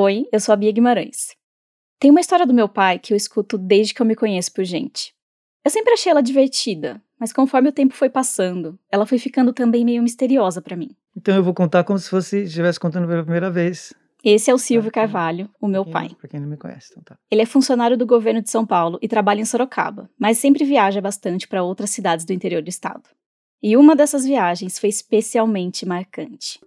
Oi, eu sou a Bia Guimarães. Tem uma história do meu pai que eu escuto desde que eu me conheço por gente. Eu sempre achei ela divertida, mas conforme o tempo foi passando, ela foi ficando também meio misteriosa para mim. Então eu vou contar como se fosse estivesse contando pela primeira vez. Esse é o Silvio Carvalho, o meu pai. Pra quem não me conhece, então tá. Ele é funcionário do governo de São Paulo e trabalha em Sorocaba, mas sempre viaja bastante para outras cidades do interior do estado. E uma dessas viagens foi especialmente marcante.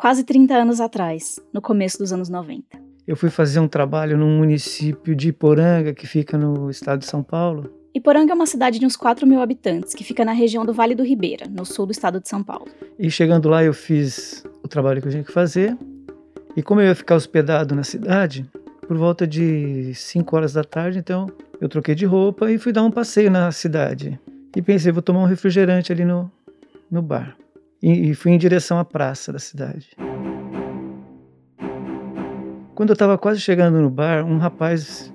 Quase 30 anos atrás, no começo dos anos 90. Eu fui fazer um trabalho num município de Iporanga, que fica no estado de São Paulo. Iporanga é uma cidade de uns 4 mil habitantes que fica na região do Vale do Ribeira, no sul do estado de São Paulo. E chegando lá, eu fiz o trabalho que eu tinha que fazer. E como eu ia ficar hospedado na cidade, por volta de 5 horas da tarde, então eu troquei de roupa e fui dar um passeio na cidade. E pensei, vou tomar um refrigerante ali no, no bar. E, e fui em direção à praça da cidade. Quando eu estava quase chegando no bar, um rapaz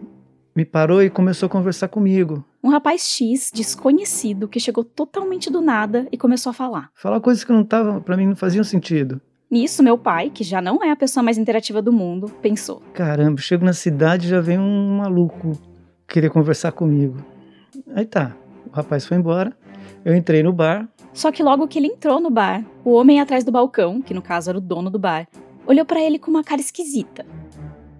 me parou e começou a conversar comigo. Um rapaz X, desconhecido, que chegou totalmente do nada e começou a falar. Falar coisas que não tava, para mim não faziam sentido. Nisso, meu pai, que já não é a pessoa mais interativa do mundo, pensou: Caramba, chego na cidade e já vem um maluco querer conversar comigo. Aí tá, o rapaz foi embora, eu entrei no bar, Só que logo que ele entrou no bar, o homem atrás do balcão, que no caso era o dono do bar, olhou pra ele com uma cara esquisita.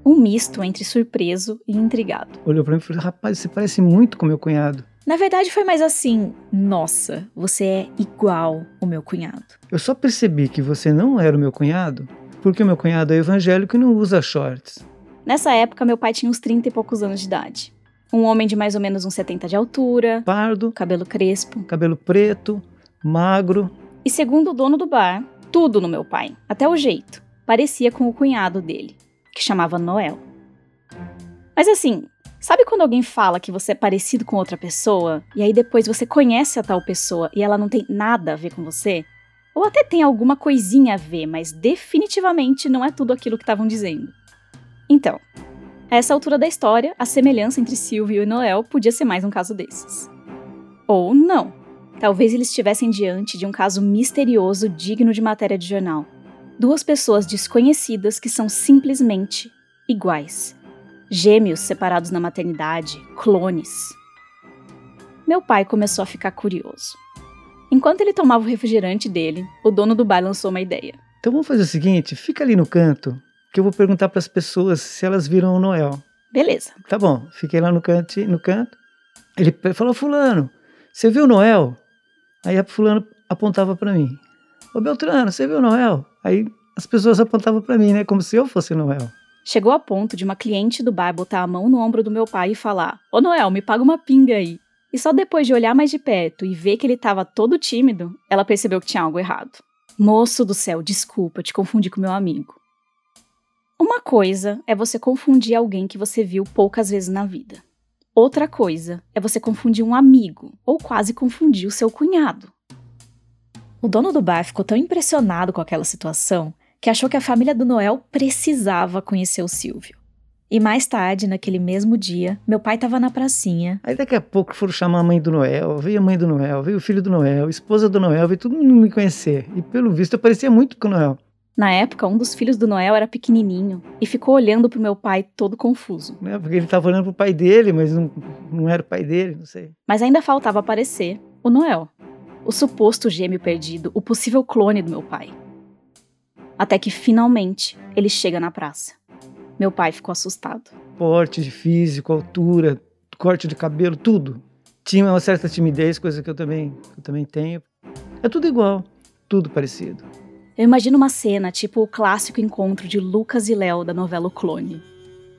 Um misto entre surpreso e intrigado. olhou pra mim e falou: Rapaz, você parece muito com meu cunhado. Na verdade, foi mais assim: Nossa, você é igual o meu cunhado. Eu só percebi que você não era o meu cunhado porque o meu cunhado é evangélico e não usa shorts. Nessa época, meu pai tinha uns 30 e poucos anos de idade. Um homem de mais ou menos uns 70 de altura, Pardo, cabelo crespo. cabelo preto, magro. E segundo o dono do bar, tudo no meu pai, até o jeito, parecia com o cunhado dele, que chamava Noel. Mas assim, sabe quando alguém fala que você é parecido com outra pessoa, e aí depois você conhece a tal pessoa e ela não tem nada a ver com você? Ou até tem alguma coisinha a ver, mas definitivamente não é tudo aquilo que estavam dizendo. Então, a essa altura da história, a semelhança entre Silvio e Noel podia ser mais um caso desses. Ou não. Talvez eles estivessem diante de um caso misterioso digno de matéria de jornal. Duas pessoas desconhecidas que são simplesmente iguais. Gêmeos separados na maternidade, clones. Meu pai começou a ficar curioso. Enquanto ele tomava o refrigerante dele, o dono do bar lançou uma ideia. Então vamos fazer o seguinte: fica ali no canto que eu vou perguntar para as pessoas se elas viram o Noel. Beleza. Tá bom, fiquei lá no, canto, no canto. Ele falou: Fulano, você viu o Noel? Aí a Fulano apontava para mim: Ô Beltrano, você viu o Noel? Aí as pessoas apontavam para mim, né? Como se eu fosse Noel. Chegou a ponto de uma cliente do bar botar a mão no ombro do meu pai e falar: Ô Noel, me paga uma pinga aí. E só depois de olhar mais de perto e ver que ele tava todo tímido, ela percebeu que tinha algo errado. Moço do céu, desculpa, te confundi com meu amigo. Uma coisa é você confundir alguém que você viu poucas vezes na vida. Outra coisa é você confundir um amigo, ou quase confundir o seu cunhado. O dono do bar ficou tão impressionado com aquela situação que achou que a família do Noel precisava conhecer o Silvio. E mais tarde, naquele mesmo dia, meu pai estava na pracinha. Aí daqui a pouco foram chamar a mãe do Noel, veio a mãe do Noel, veio o filho do Noel, a esposa do Noel, veio todo mundo me conhecer. E pelo visto eu parecia muito com o Noel. Na época, um dos filhos do Noel era pequenininho e ficou olhando pro meu pai todo confuso. Né? Porque ele estava olhando pro pai dele, mas não, não era o pai dele, não sei. Mas ainda faltava aparecer o Noel, o suposto gêmeo perdido, o possível clone do meu pai. Até que finalmente ele chega na praça. Meu pai ficou assustado. Porte de físico, altura, corte de cabelo, tudo. Tinha uma certa timidez, coisa que eu também, que eu também tenho. É tudo igual, tudo parecido. Eu imagino uma cena tipo o clássico encontro de Lucas e Léo da novela O Clone.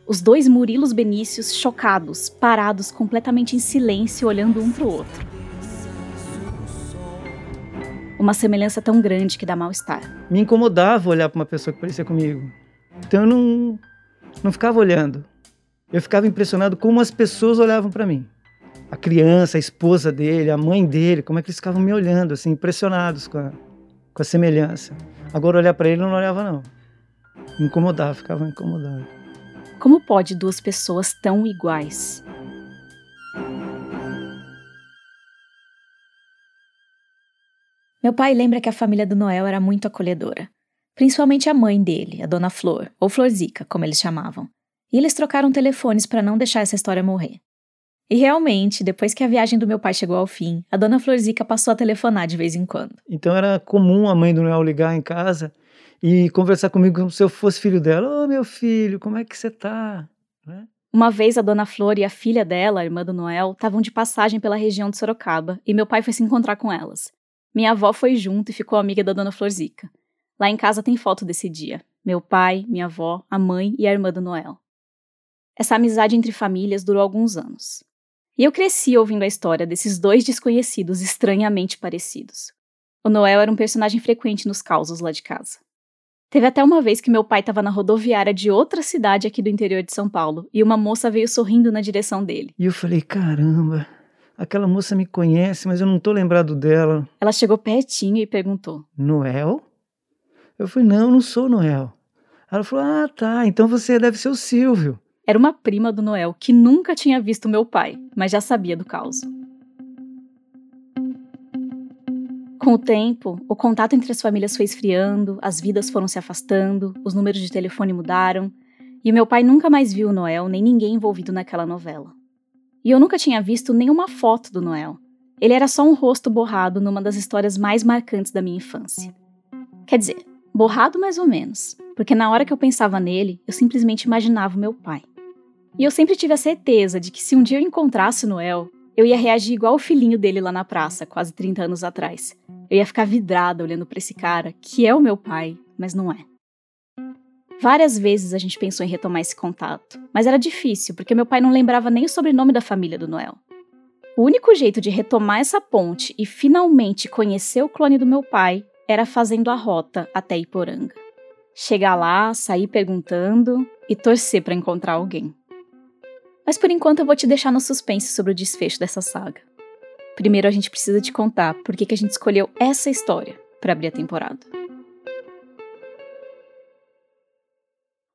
Os dois Murilos Benícios chocados, parados completamente em silêncio, olhando um pro outro. Uma semelhança tão grande que dá mal-estar. Me incomodava olhar para uma pessoa que parecia comigo. Então eu não, não ficava olhando. Eu ficava impressionado como as pessoas olhavam para mim. A criança, a esposa dele, a mãe dele, como é que eles ficavam me olhando, assim, impressionados com a, com a semelhança. Agora olhar para ele não olhava não. Incomodava, ficava incomodado. Como pode duas pessoas tão iguais? Meu pai lembra que a família do Noel era muito acolhedora. principalmente a mãe dele, a dona Flor, ou Florzica, como eles chamavam. E eles trocaram telefones para não deixar essa história morrer. E realmente, depois que a viagem do meu pai chegou ao fim, a dona Florzica passou a telefonar de vez em quando. Então era comum a mãe do Noel ligar em casa e conversar comigo como se eu fosse filho dela. Ô, oh, meu filho, como é que você tá? Né? Uma vez a dona Flor e a filha dela, a irmã do Noel, estavam de passagem pela região de Sorocaba e meu pai foi se encontrar com elas. Minha avó foi junto e ficou amiga da dona Florzica. Lá em casa tem foto desse dia. Meu pai, minha avó, a mãe e a irmã do Noel. Essa amizade entre famílias durou alguns anos. E eu cresci ouvindo a história desses dois desconhecidos estranhamente parecidos. O Noel era um personagem frequente nos causos lá de casa. Teve até uma vez que meu pai estava na rodoviária de outra cidade aqui do interior de São Paulo e uma moça veio sorrindo na direção dele. E eu falei: caramba, aquela moça me conhece, mas eu não tô lembrado dela. Ela chegou pertinho e perguntou: Noel? Eu falei: não, não sou Noel. Ela falou: ah, tá, então você deve ser o Silvio. Era uma prima do Noel que nunca tinha visto meu pai, mas já sabia do caos. Com o tempo, o contato entre as famílias foi esfriando, as vidas foram se afastando, os números de telefone mudaram, e meu pai nunca mais viu o Noel nem ninguém envolvido naquela novela. E eu nunca tinha visto nenhuma foto do Noel. Ele era só um rosto borrado numa das histórias mais marcantes da minha infância. Quer dizer, borrado mais ou menos, porque na hora que eu pensava nele, eu simplesmente imaginava o meu pai. E eu sempre tive a certeza de que se um dia eu encontrasse o Noel, eu ia reagir igual o filhinho dele lá na praça, quase 30 anos atrás. Eu ia ficar vidrada olhando para esse cara, que é o meu pai, mas não é. Várias vezes a gente pensou em retomar esse contato, mas era difícil, porque meu pai não lembrava nem o sobrenome da família do Noel. O único jeito de retomar essa ponte e finalmente conhecer o clone do meu pai era fazendo a rota até Iporanga. Chegar lá, sair perguntando e torcer para encontrar alguém. Mas por enquanto eu vou te deixar no suspense sobre o desfecho dessa saga. Primeiro a gente precisa te contar por que, a gente escolheu essa história para abrir a temporada.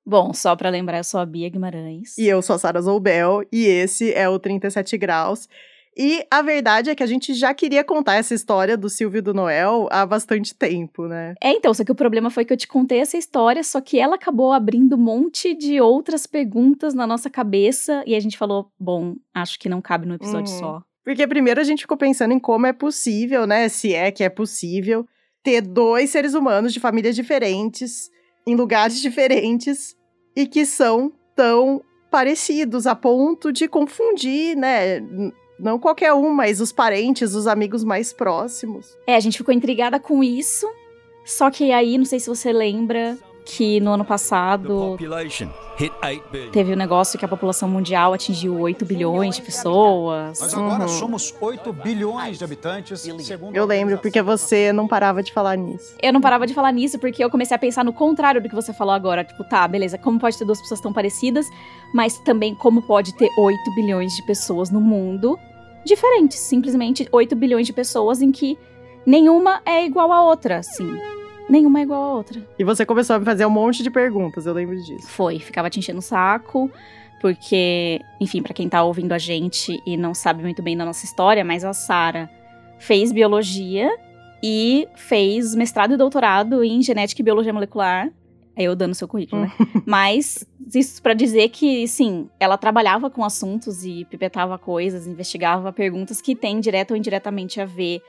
Bom, só para lembrar, eu sou a Bia Guimarães. E eu sou a Sara Zoubel, e esse é o 37 Graus. E a verdade é que a gente já queria contar essa história do Silvio e do Noel há bastante tempo, né? É, então, só que o problema foi que eu te contei essa história, só que ela acabou abrindo um monte de outras perguntas na nossa cabeça e a gente falou, bom, acho que não cabe no episódio uhum. só. Porque primeiro a gente ficou pensando em como é possível, né? Se é que é possível ter dois seres humanos de famílias diferentes, em lugares diferentes e que são tão parecidos a ponto de confundir, né? Não qualquer um, mas os parentes, os amigos mais próximos. É, a gente ficou intrigada com isso. Só que aí, não sei se você lembra, que no ano passado teve o um negócio que a população mundial atingiu 8 bilhões de pessoas. Nós agora uhum. somos 8 bilhões de habitantes. Eu lembro, porque você não parava de falar nisso. Eu não parava de falar nisso porque eu comecei a pensar no contrário do que você falou agora. Tipo, tá, beleza, como pode ter duas pessoas tão parecidas, mas também como pode ter 8 bilhões de pessoas no mundo diferentes. Simplesmente 8 bilhões de pessoas em que nenhuma é igual à outra, assim. Nenhuma é igual à outra. E você começou a me fazer um monte de perguntas, eu lembro disso. Foi, ficava te enchendo o saco, porque, enfim, para quem tá ouvindo a gente e não sabe muito bem da nossa história, mas a Sara fez biologia e fez mestrado e doutorado em genética e biologia molecular. É eu dando seu currículo, né? Mas isso para dizer que, sim, ela trabalhava com assuntos e pipetava coisas, investigava perguntas que têm direta ou indiretamente a ver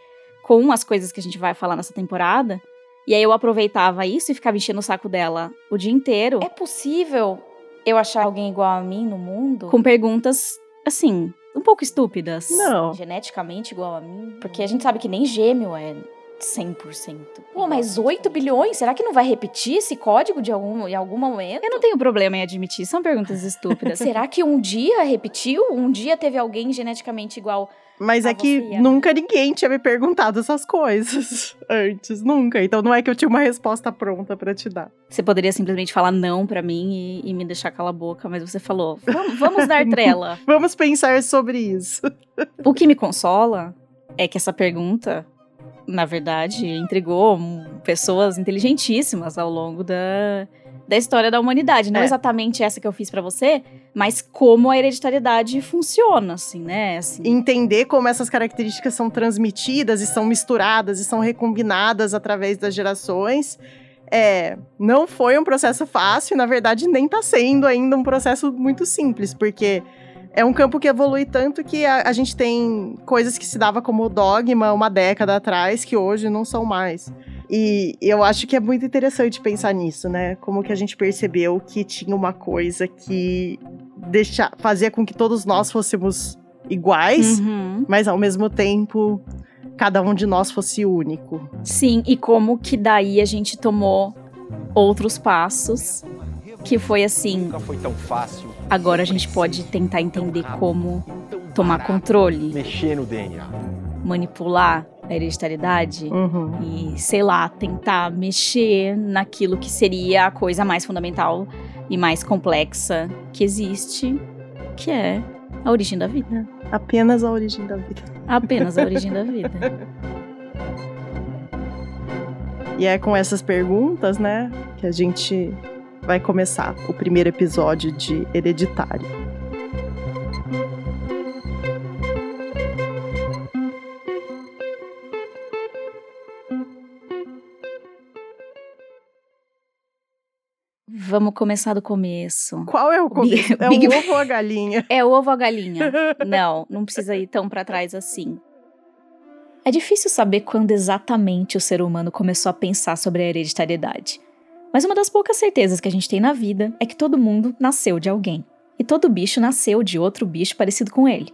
com as coisas que a gente vai falar nessa temporada. E aí eu aproveitava isso e ficava enchendo o saco dela o dia inteiro. É possível eu achar alguém igual a mim no mundo? Com perguntas, assim, um pouco estúpidas. Não. Geneticamente igual a mim. Porque a gente sabe que nem gêmeo é 100%. Pô, mas 8 bilhões? Será que não vai repetir esse código de algum, em algum momento? Eu não tenho problema em admitir, são perguntas estúpidas. Será que um dia repetiu? Um dia teve alguém geneticamente igual mas é que você, nunca ninguém tinha me perguntado essas coisas antes, nunca. Então não é que eu tinha uma resposta pronta para te dar. Você poderia simplesmente falar não para mim e, e, me deixar cala a boca, mas você falou: vamos, vamos dar trela. vamos pensar sobre isso. o que me consola é que essa pergunta na verdade, intrigou pessoas inteligentíssimas ao longo da, da história da humanidade. Não é. exatamente essa que eu fiz para você, mas como a hereditariedade funciona, assim, né? Assim. Entender como essas características são transmitidas e são misturadas e são recombinadas através das gerações é, não foi um processo fácil, na verdade nem tá sendo ainda um processo muito simples, porque é um campo que evolui tanto que a, a, gente tem coisas que se dava como dogma uma década atrás que hoje não são mais. E eu acho que é muito interessante pensar nisso, né? Como que a gente percebeu que tinha uma coisa que deixa, fazia com que todos nós fôssemos iguais, uhum. mas ao mesmo tempo cada um de nós fosse único. Sim, e como que daí a gente tomou outros passos que foi assim. Nunca foi tão fácil. Agora a gente pode tentar entender como tomar controle. Mexer no DNA. Manipular a hereditariedade uhum. e, sei lá, tentar mexer naquilo que seria a coisa mais fundamental e mais complexa que existe, que é a origem da vida. Apenas a origem da vida. Apenas a origem da vida. E é com essas perguntas, né, que a gente vai começar o primeiro episódio de Hereditário. Vamos começar do começo. Qual é o começo? é Big... o ovo ou a galinha? É o ovo ou a galinha. não, não precisa ir tão para trás assim. É difícil saber quando exatamente o ser humano começou a pensar sobre a hereditariedade. Mas uma das poucas certezas que a gente tem na vida é que todo mundo nasceu de alguém. E todo bicho nasceu de outro bicho parecido com ele.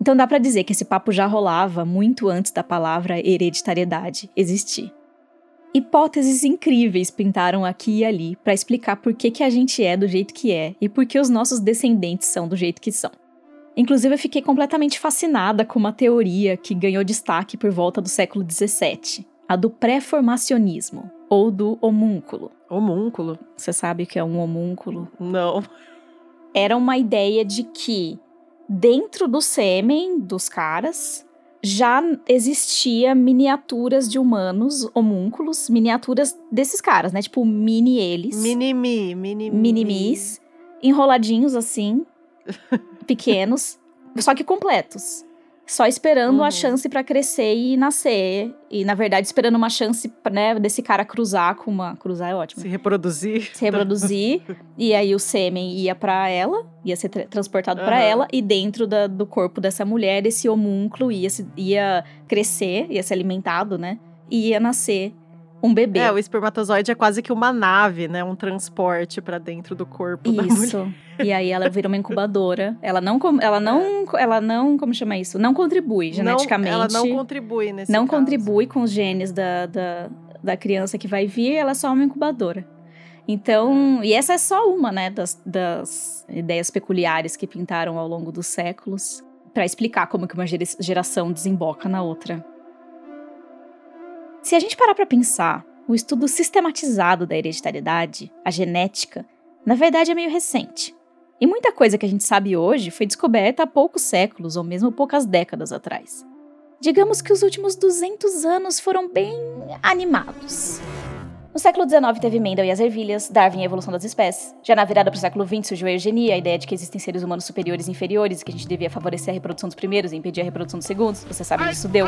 Então dá para dizer que esse papo já rolava muito antes da palavra hereditariedade existir. Hipóteses incríveis pintaram aqui e ali para explicar por que, que a gente é do jeito que é e por que os nossos descendentes são do jeito que são. Inclusive, eu fiquei completamente fascinada com uma teoria que ganhou destaque por volta do século XVII, a do pré-formacionismo, ou do homúnculo. Homúnculo? Você sabe o que é um homúnculo? Não. Era uma ideia de que dentro do sêmen dos caras já existia miniaturas de humanos, homúnculos, miniaturas desses caras, né? Tipo, mini eles. Mini-mi, mini Mini-mis, enroladinhos assim, pequenos, só que completos. Só esperando uhum. a chance para crescer e nascer. E, na verdade, esperando uma chance, né, desse cara cruzar com uma. Cruzar é ótimo. Se reproduzir. Se reproduzir. e aí o sêmen ia para ela, ia ser tra transportado uhum. para ela, e dentro da, do corpo dessa mulher, esse homúnculo ia, ia crescer, ia ser alimentado, né? E ia nascer um bebê. É, o espermatozoide é quase que uma nave, né? Um transporte para dentro do corpo isso. da mulher. Isso. E aí ela vira uma incubadora. Ela não, ela não, ela não, como chama isso? Não contribui geneticamente. Não, ela não contribui nesse Não caso. contribui com os genes da, da, da criança que vai vir, ela é só uma incubadora. Então, e essa é só uma, né, das, das ideias peculiares que pintaram ao longo dos séculos para explicar como que uma geração desemboca na outra. Se a gente parar para pensar, o estudo sistematizado da hereditariedade, a genética, na verdade é meio recente. E muita coisa que a gente sabe hoje foi descoberta há poucos séculos ou mesmo poucas décadas atrás. Digamos que os últimos 200 anos foram bem animados. No século XIX teve Mendel e as ervilhas, Darwin e a evolução das espécies. Já na virada para o século XX surgiu a eugenia, a ideia de que existem seres humanos superiores e inferiores e que a gente devia favorecer a reprodução dos primeiros e impedir a reprodução dos segundos. Você sabe disso deu.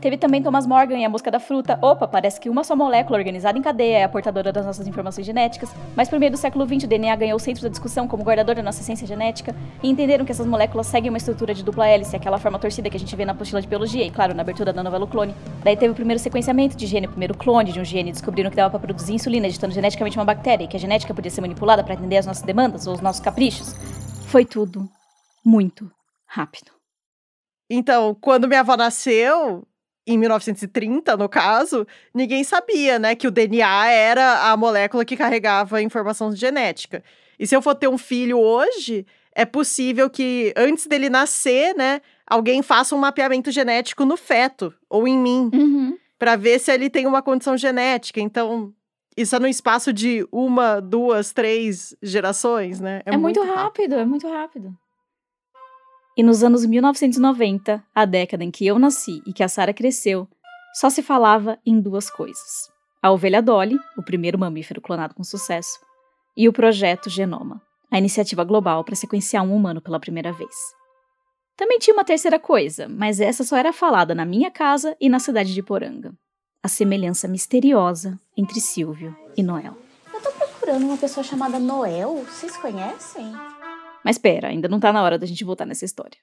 Teve também Thomas Morgan e a mosca da fruta. Opa, parece que uma só molécula organizada em cadeia é a portadora das nossas informações genéticas. Mas por meio do século XX, o DNA ganhou o centro da discussão como guardador da nossa essência genética e entenderam que essas moléculas seguem uma estrutura de dupla hélice, aquela forma torcida que a gente vê na apostila de biologia e, claro, na abertura da novela Clone. Daí teve o primeiro sequenciamento de gene, o primeiro clone de um gene, descobriram que dava para produzir insulina editando geneticamente uma bactéria e que a genética podia ser manipulada para atender às nossas demandas ou os nossos caprichos. Foi tudo muito rápido. Então, quando minha avó nasceu, em 1930, no caso, ninguém sabia, né, que o DNA era a molécula que carregava a informação genética. E se eu for ter um filho hoje, é possível que antes dele nascer, né, alguém faça um mapeamento genético no feto ou em mim, uhum. para ver se ele tem uma condição genética. Então, isso é no espaço de uma, duas, três gerações, né? É, é muito, muito rápido, rápido, é muito rápido. E nos anos 1990, a década em que eu nasci e que a Sara cresceu, só se falava em duas coisas: a ovelha Dolly, o primeiro mamífero clonado com sucesso, e o projeto Genoma, a iniciativa global para sequenciar um humano pela primeira vez. Também tinha uma terceira coisa, mas essa só era falada na minha casa e na cidade de Poranga. a semelhança misteriosa entre Silvio e Noel. Eu tô procurando uma pessoa chamada Noel. Vocês conhecem? Mas espera, ainda não tá na hora da gente voltar nessa história.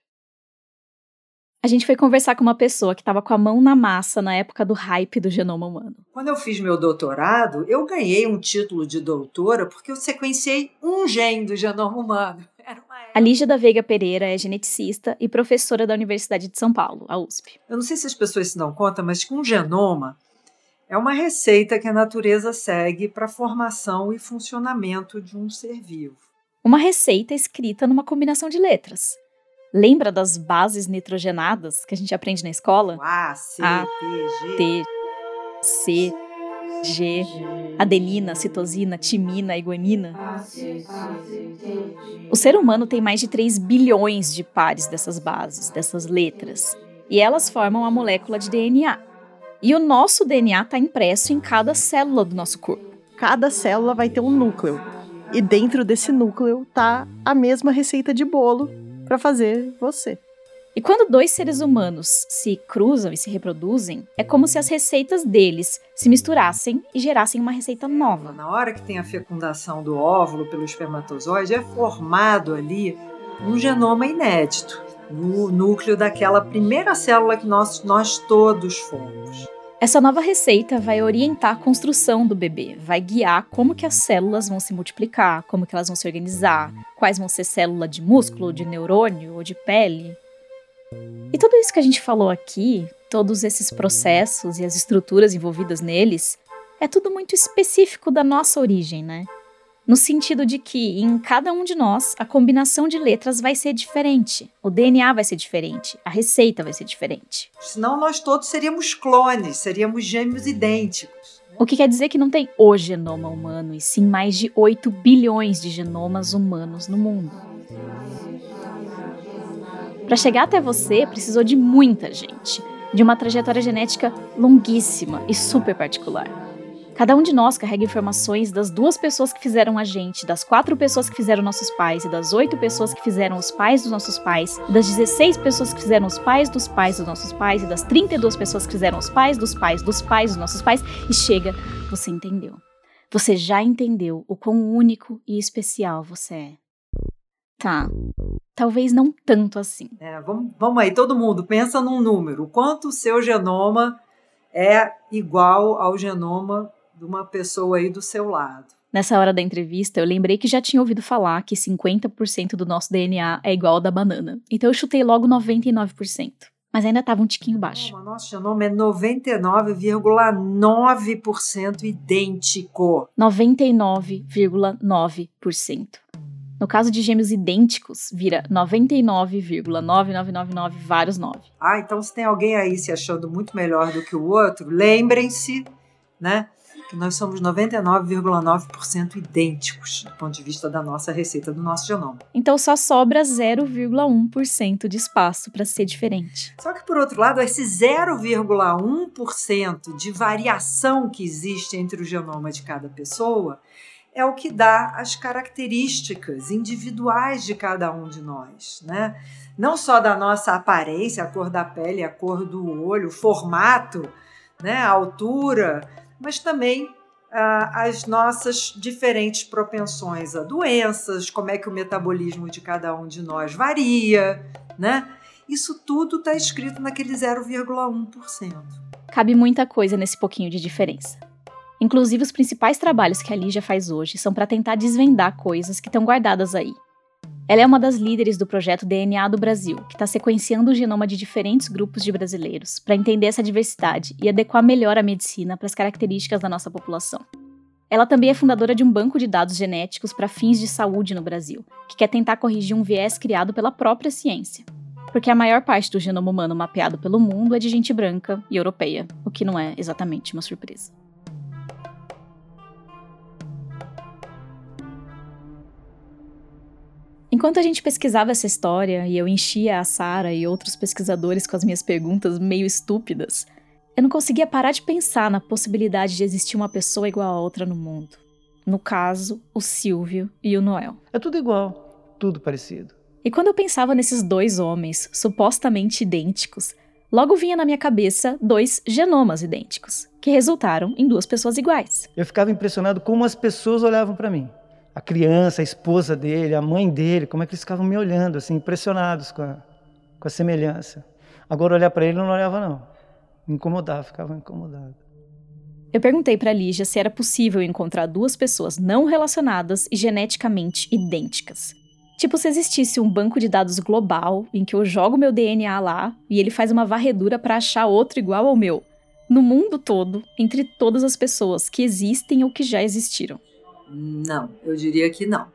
A gente foi conversar com uma pessoa que estava com a mão na massa na época do hype do genoma humano. Quando eu fiz meu doutorado, eu ganhei um título de doutora porque eu sequenciei um gene do genoma humano. A Lígia da Veiga Pereira é geneticista e professora da Universidade de São Paulo, a USP. Eu não sei se as pessoas se dão conta, mas com um genoma é uma receita que a natureza segue para a formação e funcionamento de um ser vivo. Uma receita escrita numa combinação de letras. Lembra das bases nitrogenadas que a gente aprende na escola? A, C, a, T, G. T, C, G, adenina, citosina, timina e guanina. O ser humano tem mais de 3 bilhões de pares dessas bases, dessas letras, e elas formam a molécula de DNA. E o nosso DNA está impresso em cada célula do nosso corpo. Cada célula vai ter um núcleo. E dentro desse núcleo tá a mesma receita de bolo para fazer você. E quando dois seres humanos se cruzam e se reproduzem, é como se as receitas deles se misturassem e gerassem uma receita nova. Na hora que tem a fecundação do óvulo pelo espermatozoide, é formado ali um genoma inédito no núcleo daquela primeira célula que nós, nós todos fomos. Essa nova receita vai orientar a construção do bebê, vai guiar como que as células vão se multiplicar, como que elas vão se organizar, quais vão ser célula de músculo, de neurônio ou de pele. E tudo isso que a gente falou aqui, todos esses processos e as estruturas envolvidas neles, é tudo muito específico da nossa origem, né? No sentido de que em cada um de nós a combinação de letras vai ser diferente, o DNA vai ser diferente, a receita vai ser diferente. Senão nós todos seríamos clones, seríamos gêmeos idênticos. O que quer dizer que não tem o genoma humano, e sim mais de 8 bilhões de genomas humanos no mundo. Para chegar até você, precisou de muita gente, de uma trajetória genética longuíssima e super particular. Cada um de nós carrega informações das duas pessoas que fizeram a gente, das quatro pessoas que fizeram nossos pais, e das oito pessoas que fizeram os pais dos nossos pais, das 16 pessoas que fizeram os pais dos pais dos nossos pais, e das 32 pessoas que fizeram os pais dos pais dos pais dos nossos pais, e chega, você entendeu. Você já entendeu o quão único e especial você é. Tá. Talvez não tanto assim. É, vamos, vamos aí, todo mundo, pensa num número. Quanto o seu genoma é igual ao genoma de uma pessoa aí do seu lado. Nessa hora da entrevista, eu lembrei que já tinha ouvido falar que 50% do nosso DNA é igual ao da banana. Então eu chutei logo 99%. Mas ainda estava um tiquinho baixo. O nosso genoma é 99,9% idêntico. 99,9%. No caso de gêmeos idênticos, vira 99,9999 vários 9. Ah, então se tem alguém aí se achando muito melhor do que o outro, lembrem-se, né? Que nós somos 99,9% idênticos do ponto de vista da nossa receita, do nosso genoma. Então só sobra 0,1% de espaço para ser diferente. Só que, por outro lado, esse 0,1% de variação que existe entre o genoma de cada pessoa é o que dá as características individuais de cada um de nós, né? Não só da nossa aparência, a cor da pele, a cor do olho, o formato, né, a altura, mas também ah, as nossas diferentes propensões a doenças, como é que o metabolismo de cada um de nós varia, né? Isso tudo está escrito naquele 0,1%. Cabe muita coisa nesse pouquinho de diferença. Inclusive, os principais trabalhos que a Lígia faz hoje são para tentar desvendar coisas que estão guardadas aí, ela é uma das líderes do projeto DNA do Brasil, que está sequenciando o genoma de diferentes grupos de brasileiros para entender essa diversidade e adequar melhor a medicina para as características da nossa população. Ela também é fundadora de um banco de dados genéticos para fins de saúde no Brasil, que quer tentar corrigir um viés criado pela própria ciência. Porque a maior parte do genoma humano mapeado pelo mundo é de gente branca e europeia, o que não é exatamente uma surpresa. Enquanto a gente pesquisava essa história e eu enchia a Sara e outros pesquisadores com as minhas perguntas meio estúpidas, eu não conseguia parar de pensar na possibilidade de existir uma pessoa igual a outra no mundo. No caso, o Silvio e o Noel. É tudo igual, tudo parecido. E quando eu pensava nesses dois homens, supostamente idênticos, Logo vinha na minha cabeça dois genomas idênticos, que resultaram em duas pessoas iguais. Eu ficava impressionado como as pessoas olhavam para mim. A criança, a esposa dele, a mãe dele, como é que eles ficavam me olhando, assim, impressionados com a, com a semelhança. Agora, olhar para ele, não olhava, não. Me incomodava, ficava incomodado. Eu perguntei para Lígia se era possível encontrar duas pessoas não relacionadas e geneticamente idênticas. Tipo, se existisse um banco de dados global em que eu jogo meu DNA lá e ele faz uma varredura para achar outro igual ao meu, no mundo todo, entre todas as pessoas que existem ou que já existiram. Não, eu diria que não.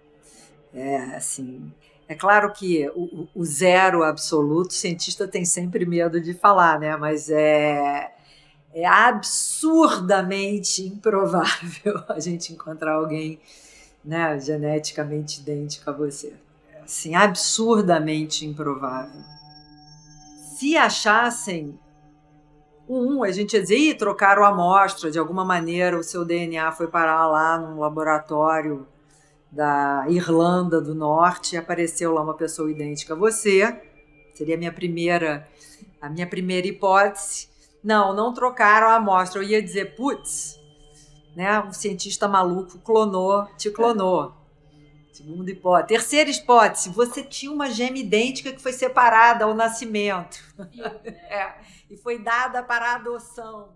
É assim, é claro que o, o, zero absoluto, o cientista tem sempre medo de falar, né? Mas é, é absurdamente improvável a gente encontrar alguém né, geneticamente idêntico a você. Assim, absurdamente improvável. Se achassem um, a gente ia dizer, trocaram a amostra, de alguma maneira o seu DNA foi parar lá num laboratório da Irlanda do Norte e apareceu lá uma pessoa idêntica a você. Seria a minha primeira, a minha primeira hipótese. Não, não trocaram a amostra. Eu ia dizer, putz, né? Um cientista maluco clonou, te clonou. Segunda hipótese. Terceira hipótese, você tinha uma gêmea idêntica que foi separada ao nascimento. é, e foi dada para adoção.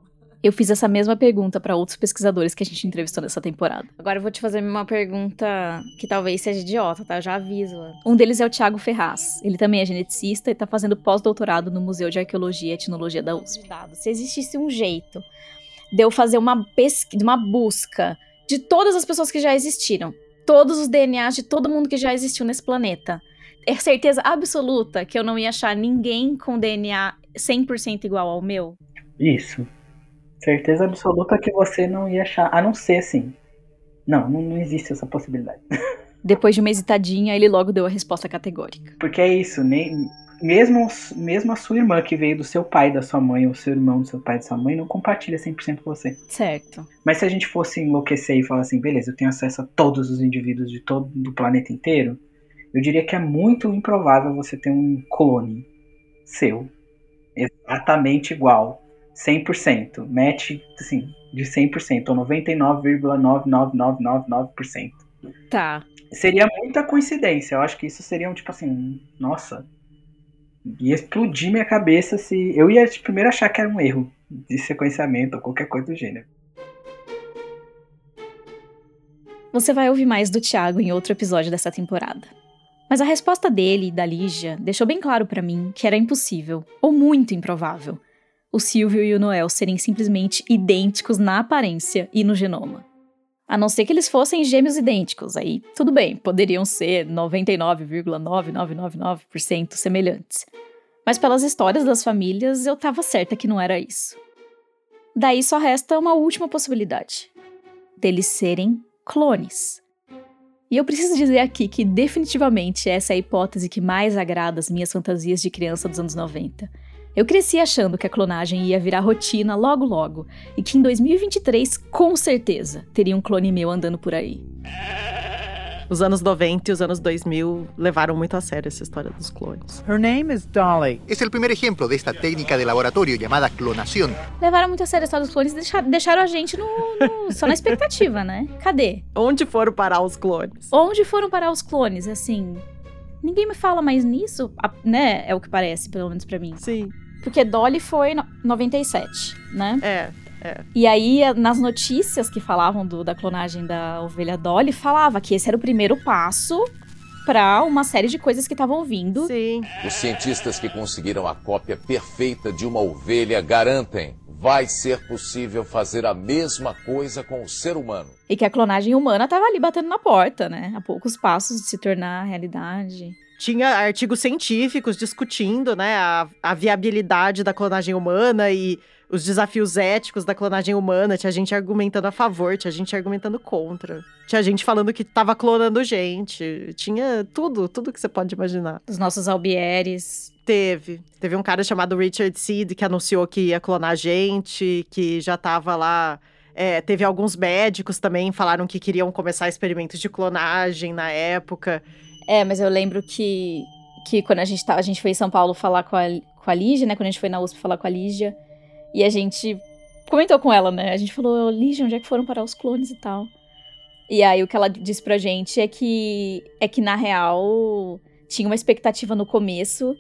Eu fiz essa mesma pergunta para outros pesquisadores que a gente entrevistou nessa temporada. Agora eu vou te fazer uma pergunta que talvez seja idiota, tá? Eu já aviso. Um deles é o Tiago Ferraz. Ele também é geneticista e tá fazendo pós-doutorado no Museu de Arqueologia e Etnologia da USP. Se existisse um jeito de eu fazer uma pesquisa, uma busca de todas as pessoas que já existiram, todos os DNAs de todo mundo que já existiu nesse planeta, é certeza absoluta que eu não ia achar ninguém com DNA 100% igual ao meu? Isso. Certeza absoluta que você não ia achar, a não ser assim. Não, não, não existe essa possibilidade. Depois de uma hesitadinha, ele logo deu a resposta categórica. Porque é isso, nem, mesmo, mesmo a sua irmã que veio do seu pai, da sua mãe, ou seu irmão do seu pai, da sua mãe, não compartilha 100% com você. Certo. Mas se a gente fosse enlouquecer e falar assim, beleza, eu tenho acesso a todos os indivíduos de todo do planeta inteiro, eu diria que é muito improvável você ter um clone seu exatamente igual 100%, match assim, de 100%, ou 99,99999%. Tá. Seria muita coincidência. Eu acho que isso seria um tipo assim, nossa, ia explodir minha cabeça se eu ia primeiro achar que era um erro de sequenciamento ou qualquer coisa do gênero. Você vai ouvir mais do Thiago em outro episódio dessa temporada. Mas a resposta dele e da Lígia deixou bem claro para mim que era impossível, ou muito improvável, o Silvio e o Noel serem simplesmente idênticos na aparência e no genoma. A não ser que eles fossem gêmeos idênticos, aí tudo bem, poderiam ser 99,9999% semelhantes. Mas pelas histórias das famílias, eu estava certa que não era isso. Daí só resta uma última possibilidade: deles serem clones. E eu preciso dizer aqui que definitivamente essa é a hipótese que mais agrada as minhas fantasias de criança dos anos 90 eu cresci achando que a clonagem ia virar rotina logo logo e que em 2023, com certeza, teria um clone meu andando por aí. Os anos 90 e os anos 2000 levaram muito a sério essa história dos clones. Her name is Dolly. É o primeiro exemplo desta técnica de laboratório chamada clonação. Levaram muito a sério a história dos clones e deixaram, deixaram a gente no, no, só na expectativa, né? Cadê? Onde foram parar os clones? Onde foram parar os clones? Assim, ninguém me fala mais nisso, né? É o que parece, pelo menos para mim. Sim. Porque Dolly foi no 97, né? É. É. E aí, nas notícias que falavam do, da clonagem da ovelha Dolly, falava que esse era o primeiro passo para uma série de coisas que estavam vindo. Sim. Os cientistas que conseguiram a cópia perfeita de uma ovelha garantem vai ser possível fazer a mesma coisa com o ser humano. E que a clonagem humana estava ali batendo na porta, né? A poucos passos de se tornar realidade tinha artigos científicos discutindo né, a, a, viabilidade da clonagem humana e os desafios éticos da clonagem humana. Tinha gente argumentando a favor, tinha gente argumentando contra. Tinha gente falando que tava clonando gente. Tinha tudo, tudo que você pode imaginar. Os nossos albieres. Teve. Teve um cara chamado Richard Seed que anunciou que ia clonar gente, que já tava lá. É, teve alguns médicos também falaram que queriam começar experimentos de clonagem na época. É, mas eu lembro que, que quando a gente, tá, a gente foi em São Paulo falar com a, com a Lígia, né? Quando a gente foi na USP falar com a Lígia. E a gente comentou com ela, né? A gente falou, Lígia, onde é que foram parar os clones e tal? E aí o que ela disse pra gente é que é que na real tinha uma expectativa no começo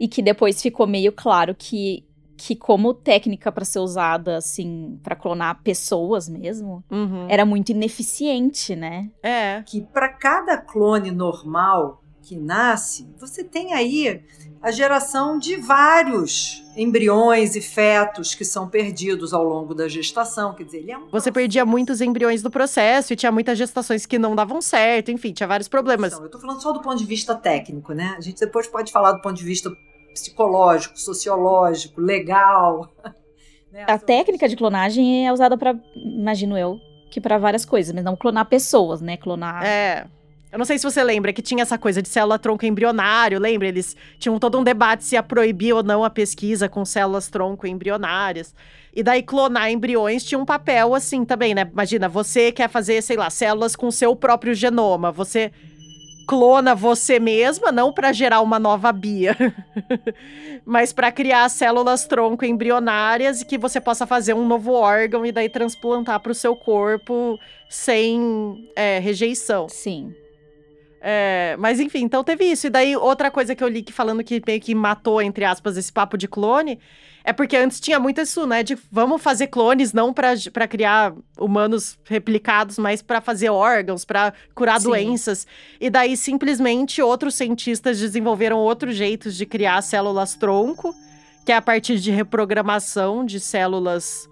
e que depois ficou meio claro que que como técnica para ser usada assim para clonar pessoas mesmo, Uhum. era muito ineficiente, né? É. que para cada clone normal que nasce, você tem aí a geração de vários embriões e fetos que são perdidos ao longo da gestação. Quer dizer, ele é um Você perdia muitos embriões do processo e tinha muitas gestações que não davam certo, enfim, tinha vários problemas. Então, eu tô falando só do ponto de vista técnico, né? A gente depois pode falar do ponto de vista psicológico, sociológico, legal. né? A técnica de clonagem é usada para, imagino eu, que para várias coisas, mas não clonar pessoas, né? Clonar É. Eu não sei se você lembra que tinha essa coisa de célula-tronco embrionário, lembra? Eles tinham todo um debate se ia proibir ou não a pesquisa com células-tronco embrionárias. E daí clonar embriões tinha um papel assim também, né? Imagina, você quer fazer, sei lá, células com seu próprio genoma. Você clona você mesma, não para gerar uma nova Bia, mas para criar células tronco embrionárias e que você possa fazer um novo órgão e daí transplantar para o seu corpo sem é, rejeição. Sim. É, mas enfim, então teve isso. E daí, outra coisa que eu li que falando que meio que matou, entre aspas, esse papo de clone, é porque antes tinha muito isso, né? De vamos fazer clones não pra criar humanos replicados, mas pra fazer órgãos, pra curar Sim. doenças. E daí, simplesmente, outros cientistas desenvolveram outros jeitos de criar células tronco, que é a partir de reprogramação de células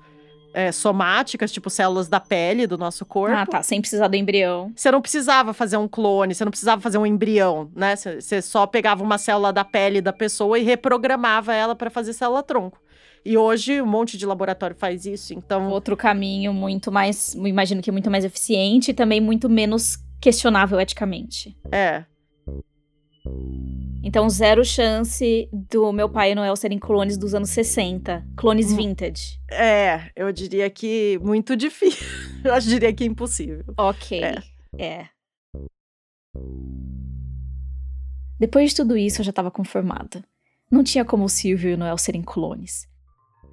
é, somáticas, tipo células da pele do nosso corpo. Ah, tá, sem precisar do embrião. Você não precisava fazer um clone, você não precisava fazer um embrião, né? Você só pegava uma célula da pele da pessoa e reprogramava ela para fazer célula tronco. E hoje um monte de laboratório faz isso, então Outro caminho muito mais, imagino que muito mais eficiente e também muito menos questionável eticamente. é. Então, zero chance do meu pai e Noel serem clones dos anos 60. Clones Hum. vintage. É, eu diria que muito difícil. Eu diria que impossível. Ok. É. É. Depois de tudo isso, eu já tava conformada. Não tinha como o Silvio e o Noel serem clones.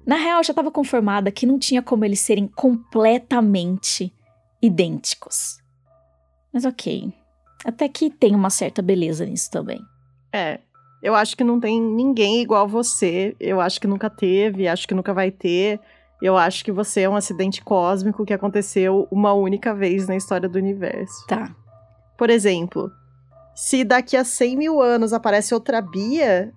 Na real, eu já tava conformada que não tinha como eles serem completamente idênticos. Mas ok. Até que tem uma certa beleza nisso também. É. Eu acho que não tem ninguém igual você. Eu acho que nunca teve, acho que nunca vai ter. Eu acho que você é um acidente cósmico que aconteceu uma única vez na história do universo. Tá. Por exemplo, se daqui a 100 mil anos aparece outra Bia,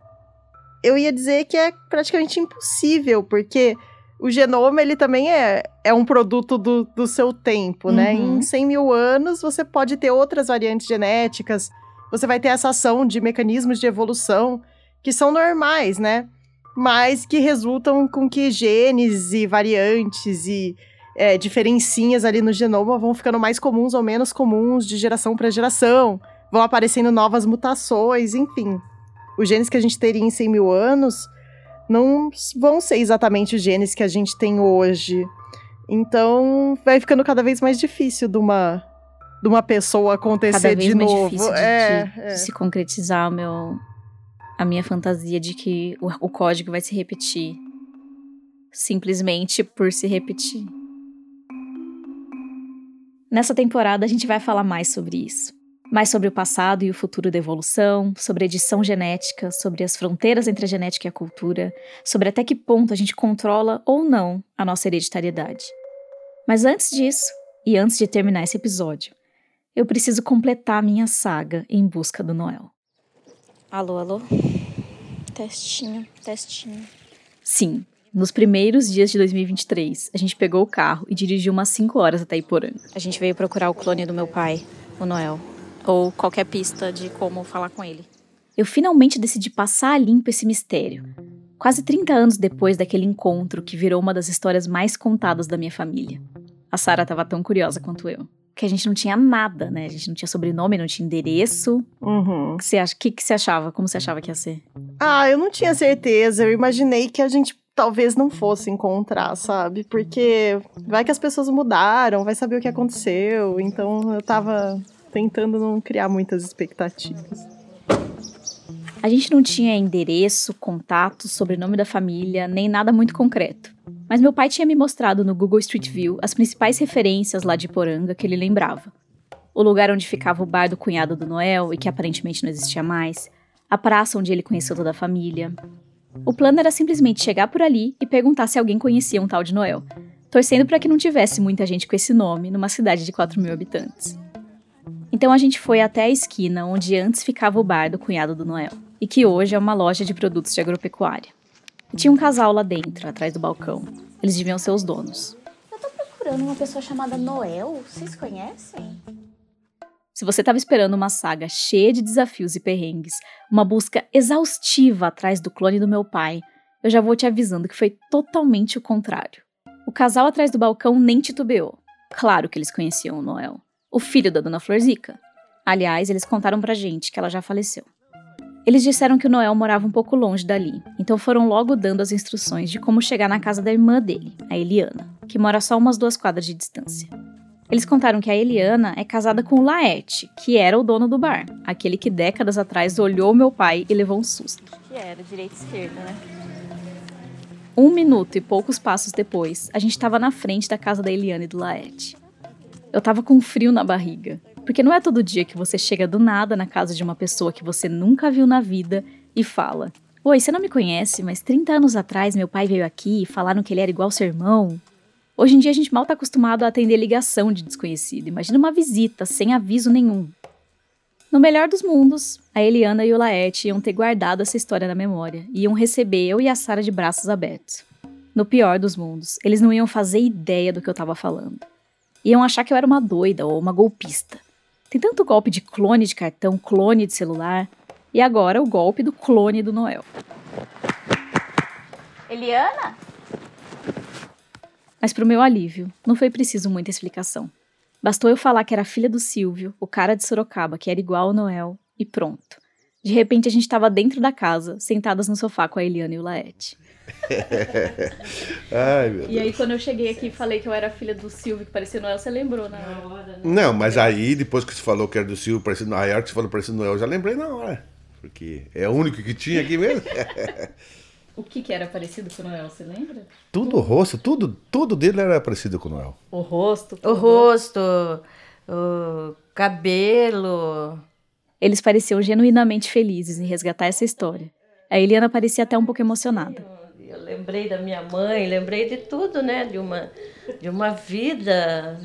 eu ia dizer que é praticamente impossível, porque o genoma ele também é, é um produto do, do seu tempo, né? Uhum. Em 100 mil anos você pode ter outras variantes genéticas, você vai ter essa ação de mecanismos de evolução que são normais, né? Mas que resultam com que genes e variantes e é, diferencinhas ali no genoma vão ficando mais comuns ou menos comuns de geração para geração, vão aparecendo novas mutações, enfim. Os genes que a gente teria em 100 mil anos não vão ser exatamente os genes que a gente tem hoje. Então, vai ficando cada vez mais difícil de uma, de uma pessoa acontecer de novo. difícil de, é, de é. se concretizar o meu, a minha fantasia de que o, o código vai se repetir. Simplesmente por se repetir. Nessa temporada a gente vai falar mais sobre isso. Mais sobre o passado e o futuro da evolução, sobre edição genética, sobre as fronteiras entre a genética e a cultura, sobre até que ponto a gente controla ou não a nossa hereditariedade. Mas antes disso, e antes de terminar esse episódio, eu preciso completar minha saga em busca do Noel. Alô, alô? Testinho, testinho. Sim, nos primeiros dias de 2023, a gente pegou o carro e dirigiu umas 5 horas até Iporanga. A gente veio procurar o clone do meu pai, o Noel, ou qualquer pista de como falar com ele. Eu finalmente decidi passar a limpo esse mistério. Quase 30 anos depois daquele encontro que virou uma das histórias mais contadas da minha família. A Sara estava tão curiosa quanto eu. Que a gente não tinha nada, né? A gente não tinha sobrenome, não tinha endereço. Uhum. O que você acha? O que, que você achava? Como você achava que ia ser? Ah, eu não tinha certeza. Eu imaginei que a gente talvez não fosse encontrar, sabe? Porque vai que as pessoas mudaram, vai saber o que aconteceu. Então eu tava tentando não criar muitas expectativas. A gente não tinha endereço, contato, sobrenome da família, nem nada muito concreto. Mas meu pai tinha me mostrado no Google Street View as principais referências lá de Poranga que ele lembrava. O lugar onde ficava o bar do cunhado do Noel e que aparentemente não existia mais, a praça onde ele conheceu toda a família. O plano era simplesmente chegar por ali e perguntar se alguém conhecia um tal de Noel, torcendo para que não tivesse muita gente com esse nome numa cidade de 4 mil habitantes. Então a gente foi até a esquina onde antes ficava o bar do cunhado do Noel, e que hoje é uma loja de produtos de agropecuária. E tinha um casal lá dentro, atrás do balcão. Eles deviam ser os donos. Eu tô procurando uma pessoa chamada Noel. Vocês conhecem? Se você estava esperando uma saga cheia de desafios e perrengues, uma busca exaustiva atrás do clone do meu pai, eu já vou te avisando que foi totalmente o contrário. O casal atrás do balcão nem titubeou. Claro que eles conheciam o Noel, o filho da dona Florzica. Aliás, eles contaram pra gente que ela já faleceu. Eles disseram que o Noel morava um pouco longe dali, então foram logo dando as instruções de como chegar na casa da irmã dele, a Eliana, que mora só umas duas quadras de distância. Eles contaram que a Eliana é casada com o Laete, que era o dono do bar, aquele que décadas atrás olhou meu pai e levou um susto. Que era direita e esquerda, né? Um minuto e poucos passos depois, a gente estava na frente da casa da Eliana e do Laete. Eu tava com frio na barriga, porque não é todo dia que você chega do nada na casa de uma pessoa que você nunca viu na vida e fala: Oi, você não me conhece, mas 30 anos atrás meu pai veio aqui e falaram que ele era igual seu irmão. Hoje em dia a gente mal tá acostumado a atender ligação de desconhecido. Imagina uma visita sem aviso nenhum. No melhor dos mundos, a Eliana e o Laerte iam ter guardado essa história na memória e iam receber eu e a Sara de braços abertos. No pior dos mundos, eles não iam fazer ideia do que eu tava falando. Iam achar que eu era uma doida ou uma golpista. Tem tanto golpe de clone de cartão, clone de celular, e agora o golpe do clone do Noel. Eliana? Mas pro meu alívio, não foi preciso muita explicação. Bastou eu falar que era filha do Silvio, o cara de Sorocaba, que era igual ao Noel, e pronto. De repente a gente estava dentro da casa, sentadas no sofá com a Eliana e o Laete. Ai, meu E aí, quando eu cheguei aqui e falei que eu era filha do Silvio, que parecia Noel, você lembrou na hora, né? Não, mas aí, depois que você falou que era do Silvio, parecido Noel, a hora que você falou parecido Noel, eu já lembrei na hora. Porque é o único que tinha aqui mesmo. O que, que era parecido com o Noel, você lembra? tudo o rosto, tudo, tudo dele era parecido com o Noel. O rosto. O rosto, o cabelo. Eles pareciam genuinamente felizes em resgatar essa história. A Eliana parecia até um pouco emocionada. Eu lembrei da minha mãe, lembrei de tudo, né? De uma, de uma vida.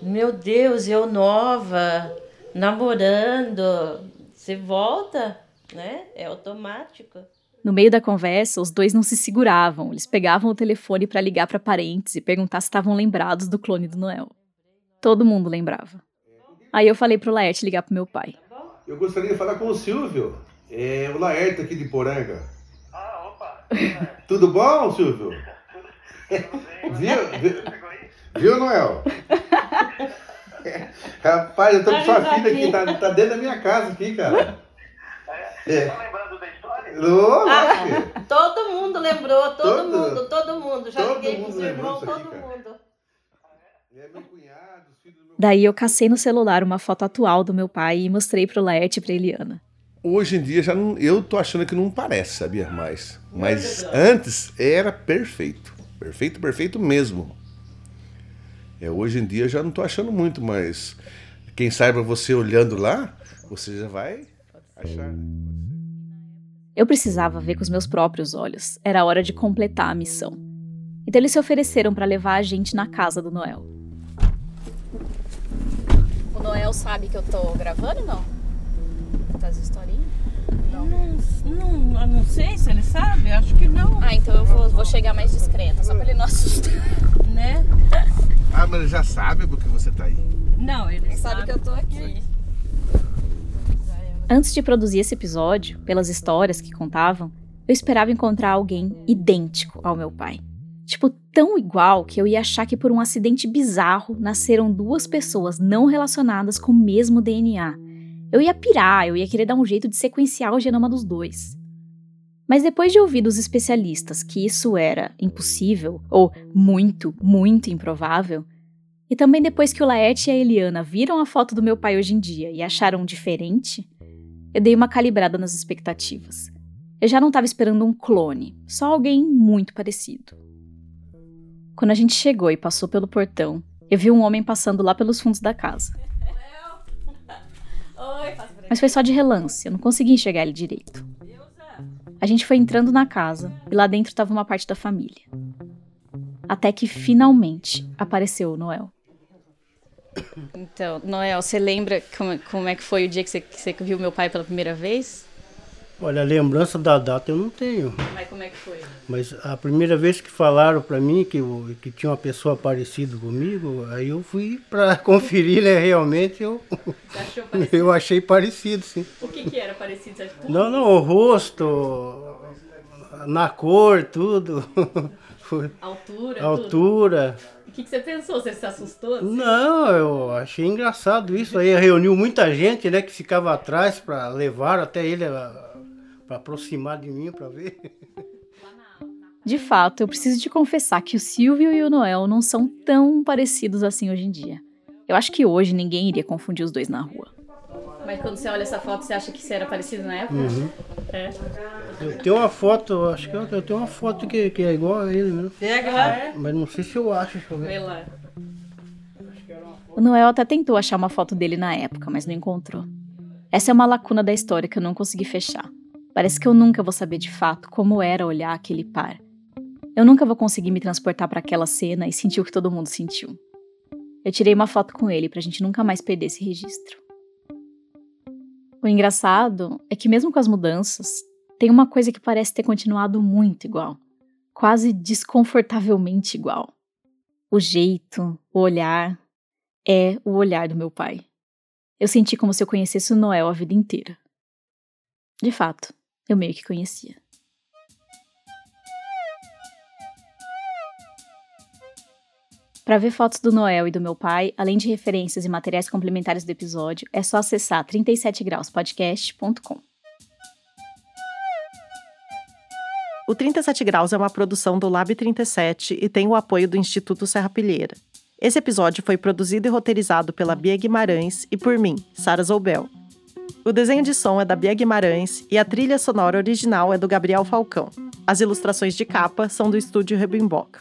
Meu Deus, eu nova, namorando. Você volta, né? É automático. No meio da conversa, os dois não se seguravam. Eles pegavam o telefone para ligar para parentes e perguntar se estavam lembrados do clone do Noel. Todo mundo lembrava. Aí eu falei pro Laerte ligar pro meu pai. Eu gostaria de falar com o Silvio. É o Laerte aqui de Poranga. Ah, opa! Tudo bom, Silvio? Viu? Viu, viu Noel? Rapaz, eu tô com sua filha aqui, tá, tá dentro da minha casa aqui, cara. É. Tá lembrando da história? Ô, Ah, todo mundo lembrou, todo, Todo- mundo, todo mundo. Já todo liguei pros irmãos, disso aqui, todo cara. mundo. É meu cunhado, Daí eu cacei no celular uma foto atual do meu pai e mostrei pro Laerte e pra Eliana. Hoje em dia já não, eu tô achando que não parece, sabia mais. Mas antes era perfeito. Perfeito, perfeito mesmo. É, hoje em dia eu já não tô achando muito, mas quem saiba você olhando lá, você já vai achar. Eu precisava ver com os meus próprios olhos. Era hora de completar a missão. Então eles se ofereceram para levar a gente na casa do Noel. O Noel sabe que eu tô gravando ou não? Das historinhas? Não, não, eu não sei se ele sabe, acho que não, Ah, então eu vou, vou chegar mais discreta, só pra ele não assustar. né? Ah, mas ele já sabe porque você tá aí. Não, ele Sabe que eu tô aqui. Antes de produzir esse episódio, pelas histórias que contavam, eu esperava encontrar alguém idêntico ao meu pai. Tipo, tão igual que eu ia achar que por um acidente bizarro nasceram duas pessoas não relacionadas com o mesmo DNA. Eu ia pirar, eu ia querer dar um jeito de sequenciar o genoma dos dois. Mas depois de ouvir dos especialistas que isso era impossível, ou muito, muito improvável, e também depois que o Laerte e a Eliana viram a foto do meu pai hoje em dia e acharam diferente, eu dei uma calibrada nas expectativas. Eu já não estava esperando um clone, só alguém muito parecido. Quando a gente chegou e passou pelo portão, eu vi um homem passando lá pelos fundos da casa. Mas foi só de relance, eu não consegui enxergar ele direito. A gente foi entrando na casa e lá dentro estava uma parte da família. Até que finalmente apareceu o Noel. Então, Noel, você lembra como, como é que foi o dia que você, que você viu meu pai pela primeira vez? Olha, a lembrança da data eu não tenho. Mas como é que foi? Mas a primeira vez que falaram para mim que, que tinha uma pessoa parecida comigo, aí eu fui para conferir, né? Realmente eu, eu achei parecido, sim. O que, que era parecido? Não, não, o rosto, na cor, tudo. Altura? Altura. O que, que você pensou? Você se assustou? Não, eu achei engraçado isso aí. Reuniu muita gente, né, que ficava atrás para levar até ele para aproximar de mim para ver. De fato, eu preciso te confessar que o Silvio e o Noel não são tão parecidos assim hoje em dia. Eu acho que hoje ninguém iria confundir os dois na rua. Mas quando você olha essa foto, você acha que você era parecido na época? Uhum. É. Eu tenho uma foto, acho que eu, eu tenho uma foto que, que é igual a ele mesmo. Pega lá. Mas não sei se eu acho, deixa eu ver. Vê lá. O Noel até tentou achar uma foto dele na época, mas não encontrou. Essa é uma lacuna da história que eu não consegui fechar. Parece que eu nunca vou saber de fato como era olhar aquele par. Eu nunca vou conseguir me transportar para aquela cena e sentir o que todo mundo sentiu. Eu tirei uma foto com ele pra gente nunca mais perder esse registro. O engraçado é que, mesmo com as mudanças, tem uma coisa que parece ter continuado muito igual quase desconfortavelmente igual. O jeito, o olhar, é o olhar do meu pai. Eu senti como se eu conhecesse o Noel a vida inteira. De fato, eu meio que conhecia. Para ver fotos do Noel e do meu pai, além de referências e materiais complementares do episódio, é só acessar 37grauspodcast.com. O 37 Graus é uma produção do Lab 37 e tem o apoio do Instituto Serra Pilheira. Esse episódio foi produzido e roteirizado pela Bia Guimarães e por mim, Sara Zoubel. O desenho de som é da Bia Guimarães e a trilha sonora original é do Gabriel Falcão. As ilustrações de capa são do estúdio Rebimboca.